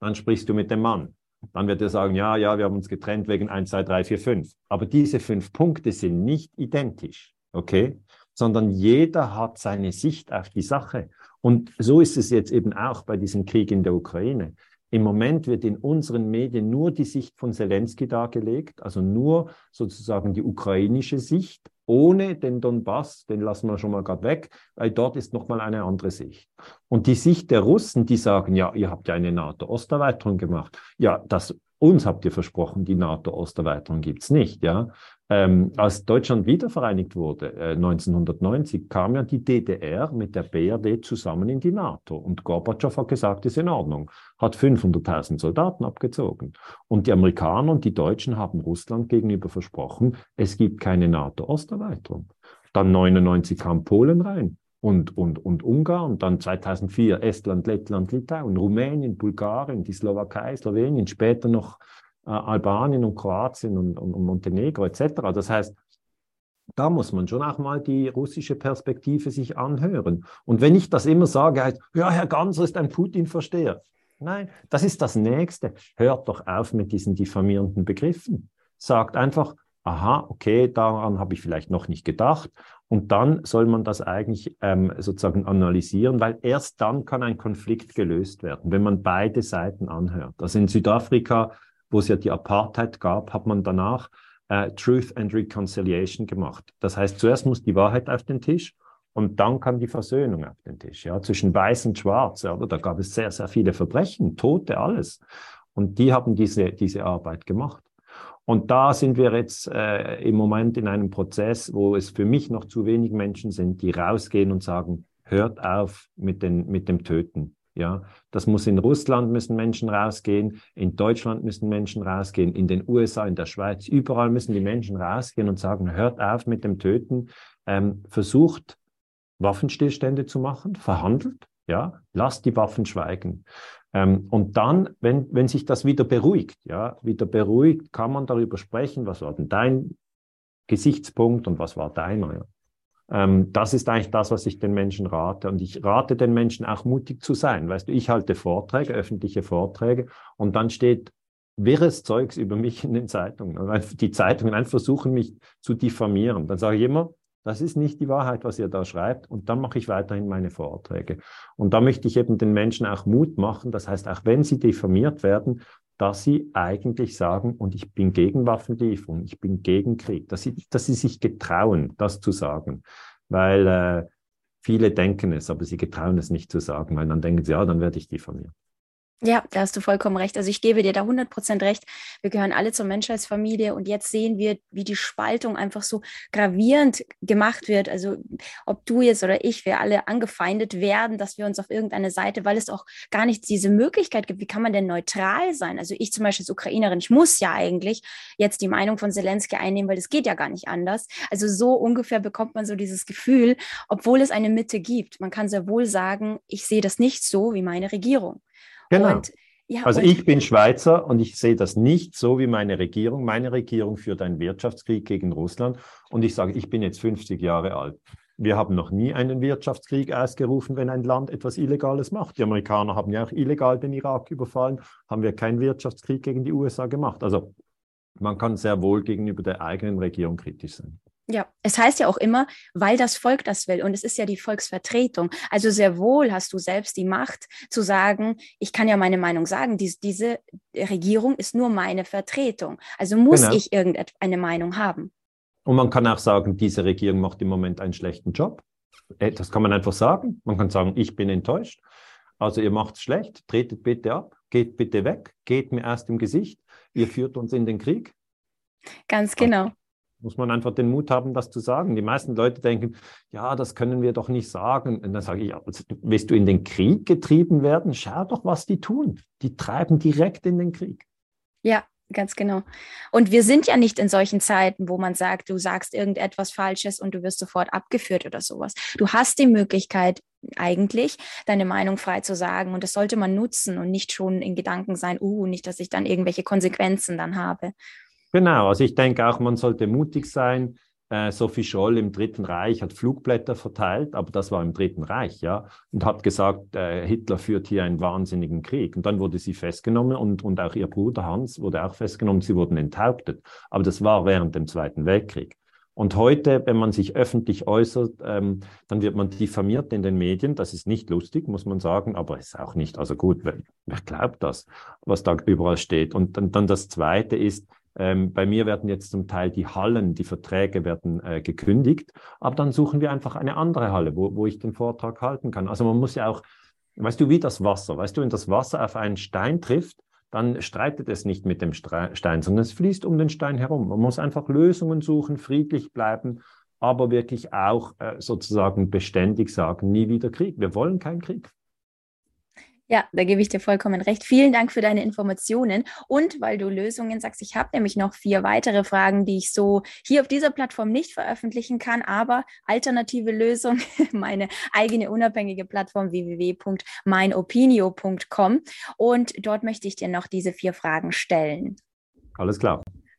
dann sprichst du mit dem Mann. Dann wird er sagen, ja, ja, wir haben uns getrennt wegen 1, 2, 3, 4, 5. Aber diese fünf Punkte sind nicht identisch, okay? Sondern jeder hat seine Sicht auf die Sache. Und so ist es jetzt eben auch bei diesem Krieg in der Ukraine. Im Moment wird in unseren Medien nur die Sicht von Zelensky dargelegt, also nur sozusagen die ukrainische Sicht ohne den Donbass, den lassen wir schon mal gerade weg, weil dort ist nochmal eine andere Sicht. Und die Sicht der Russen, die sagen, ja, ihr habt ja eine NATO-Osterweiterung gemacht. Ja, das uns habt ihr versprochen, die NATO-Osterweiterung gibt's nicht. Ja? Ähm, als Deutschland wiedervereinigt wurde, äh, 1990, kam ja die DDR mit der BRD zusammen in die NATO. Und Gorbatschow hat gesagt, ist in Ordnung, hat 500.000 Soldaten abgezogen. Und die Amerikaner und die Deutschen haben Russland gegenüber versprochen, es gibt keine NATO-Osterweiterung. Dann 99 kam Polen rein und, und, und Ungarn, dann 2004 Estland, Lettland, Litauen, Rumänien, Bulgarien, die Slowakei, Slowenien, später noch äh, Albanien und Kroatien und, und, und Montenegro etc. Das heißt, da muss man schon auch mal die russische Perspektive sich anhören. Und wenn ich das immer sage, heißt, ja, Herr Ganser ist ein Putin-Versteher. Nein, das ist das Nächste. Hört doch auf mit diesen diffamierenden Begriffen. Sagt einfach, aha, okay, daran habe ich vielleicht noch nicht gedacht. Und dann soll man das eigentlich ähm, sozusagen analysieren, weil erst dann kann ein Konflikt gelöst werden, wenn man beide Seiten anhört. Also in Südafrika, wo es ja die Apartheid gab, hat man danach äh, Truth and Reconciliation gemacht. Das heißt, zuerst muss die Wahrheit auf den Tisch und dann kam die Versöhnung auf den Tisch, ja, zwischen Weiß und Schwarz. Ja, da gab es sehr, sehr viele Verbrechen, Tote, alles. Und die haben diese, diese Arbeit gemacht. Und da sind wir jetzt äh, im Moment in einem Prozess, wo es für mich noch zu wenig Menschen sind, die rausgehen und sagen, hört auf mit, den, mit dem Töten. Ja, das muss in Russland müssen Menschen rausgehen, in Deutschland müssen Menschen rausgehen, in den USA, in der Schweiz, überall müssen die Menschen rausgehen und sagen, hört auf mit dem Töten, ähm, versucht Waffenstillstände zu machen, verhandelt, ja, lasst die Waffen schweigen. Ähm, und dann, wenn, wenn sich das wieder beruhigt, ja, wieder beruhigt, kann man darüber sprechen, was war denn dein Gesichtspunkt und was war deiner. Ja. Ähm, das ist eigentlich das, was ich den Menschen rate. Und ich rate den Menschen auch mutig zu sein. Weißt du, ich halte Vorträge, öffentliche Vorträge und dann steht wirres Zeugs über mich in den Zeitungen. Die Zeitungen einfach versuchen, mich zu diffamieren. Dann sage ich immer, das ist nicht die Wahrheit, was ihr da schreibt. Und dann mache ich weiterhin meine Vorträge. Und da möchte ich eben den Menschen auch Mut machen. Das heißt, auch wenn sie diffamiert werden, dass sie eigentlich sagen, und ich bin gegen Waffenlieferung, ich bin gegen Krieg, dass sie, dass sie sich getrauen, das zu sagen. Weil äh, viele denken es, aber sie getrauen es nicht zu sagen, weil dann denken sie, ja, dann werde ich diffamiert. Ja, da hast du vollkommen recht. Also ich gebe dir da 100% recht. Wir gehören alle zur Menschheitsfamilie und jetzt sehen wir, wie die Spaltung einfach so gravierend gemacht wird. Also ob du jetzt oder ich, wir alle angefeindet werden, dass wir uns auf irgendeine Seite, weil es auch gar nicht diese Möglichkeit gibt. Wie kann man denn neutral sein? Also ich zum Beispiel als Ukrainerin, ich muss ja eigentlich jetzt die Meinung von Zelensky einnehmen, weil das geht ja gar nicht anders. Also so ungefähr bekommt man so dieses Gefühl, obwohl es eine Mitte gibt. Man kann sehr wohl sagen, ich sehe das nicht so wie meine Regierung. Genau. Und, ja, also ich bin Schweizer und ich sehe das nicht so wie meine Regierung. Meine Regierung führt einen Wirtschaftskrieg gegen Russland und ich sage, ich bin jetzt 50 Jahre alt. Wir haben noch nie einen Wirtschaftskrieg ausgerufen, wenn ein Land etwas Illegales macht. Die Amerikaner haben ja auch illegal den Irak überfallen, haben wir keinen Wirtschaftskrieg gegen die USA gemacht. Also man kann sehr wohl gegenüber der eigenen Regierung kritisch sein. Ja, es heißt ja auch immer, weil das Volk das will. Und es ist ja die Volksvertretung. Also sehr wohl hast du selbst die Macht zu sagen, ich kann ja meine Meinung sagen, dies, diese Regierung ist nur meine Vertretung. Also muss genau. ich irgendeine Meinung haben. Und man kann auch sagen, diese Regierung macht im Moment einen schlechten Job. Äh, das kann man einfach sagen. Man kann sagen, ich bin enttäuscht. Also ihr macht es schlecht, tretet bitte ab, geht bitte weg, geht mir erst im Gesicht, ihr führt uns in den Krieg. Ganz genau muss man einfach den Mut haben, das zu sagen. Die meisten Leute denken, ja, das können wir doch nicht sagen. Und dann sage ich, also, willst du in den Krieg getrieben werden? Schau doch, was die tun. Die treiben direkt in den Krieg. Ja, ganz genau. Und wir sind ja nicht in solchen Zeiten, wo man sagt, du sagst irgendetwas Falsches und du wirst sofort abgeführt oder sowas. Du hast die Möglichkeit, eigentlich deine Meinung frei zu sagen und das sollte man nutzen und nicht schon in Gedanken sein, uh, nicht, dass ich dann irgendwelche Konsequenzen dann habe. Genau, also ich denke auch, man sollte mutig sein. Äh, Sophie Scholl im Dritten Reich hat Flugblätter verteilt, aber das war im Dritten Reich, ja, und hat gesagt, äh, Hitler führt hier einen wahnsinnigen Krieg. Und dann wurde sie festgenommen und, und auch ihr Bruder Hans wurde auch festgenommen, sie wurden enthauptet. Aber das war während dem Zweiten Weltkrieg. Und heute, wenn man sich öffentlich äußert, ähm, dann wird man diffamiert in den Medien. Das ist nicht lustig, muss man sagen, aber ist auch nicht, also gut, wer, wer glaubt das, was da überall steht? Und dann, dann das Zweite ist, ähm, bei mir werden jetzt zum Teil die Hallen, die Verträge werden äh, gekündigt, aber dann suchen wir einfach eine andere Halle, wo, wo ich den Vortrag halten kann. Also man muss ja auch, weißt du, wie das Wasser, weißt du, wenn das Wasser auf einen Stein trifft, dann streitet es nicht mit dem Stein, sondern es fließt um den Stein herum. Man muss einfach Lösungen suchen, friedlich bleiben, aber wirklich auch äh, sozusagen beständig sagen, nie wieder Krieg. Wir wollen keinen Krieg. Ja, da gebe ich dir vollkommen recht. Vielen Dank für deine Informationen. Und weil du Lösungen sagst, ich habe nämlich noch vier weitere Fragen, die ich so hier auf dieser Plattform nicht veröffentlichen kann, aber alternative Lösung, <laughs> meine eigene unabhängige Plattform www.meinopinio.com. Und dort möchte ich dir noch diese vier Fragen stellen. Alles klar.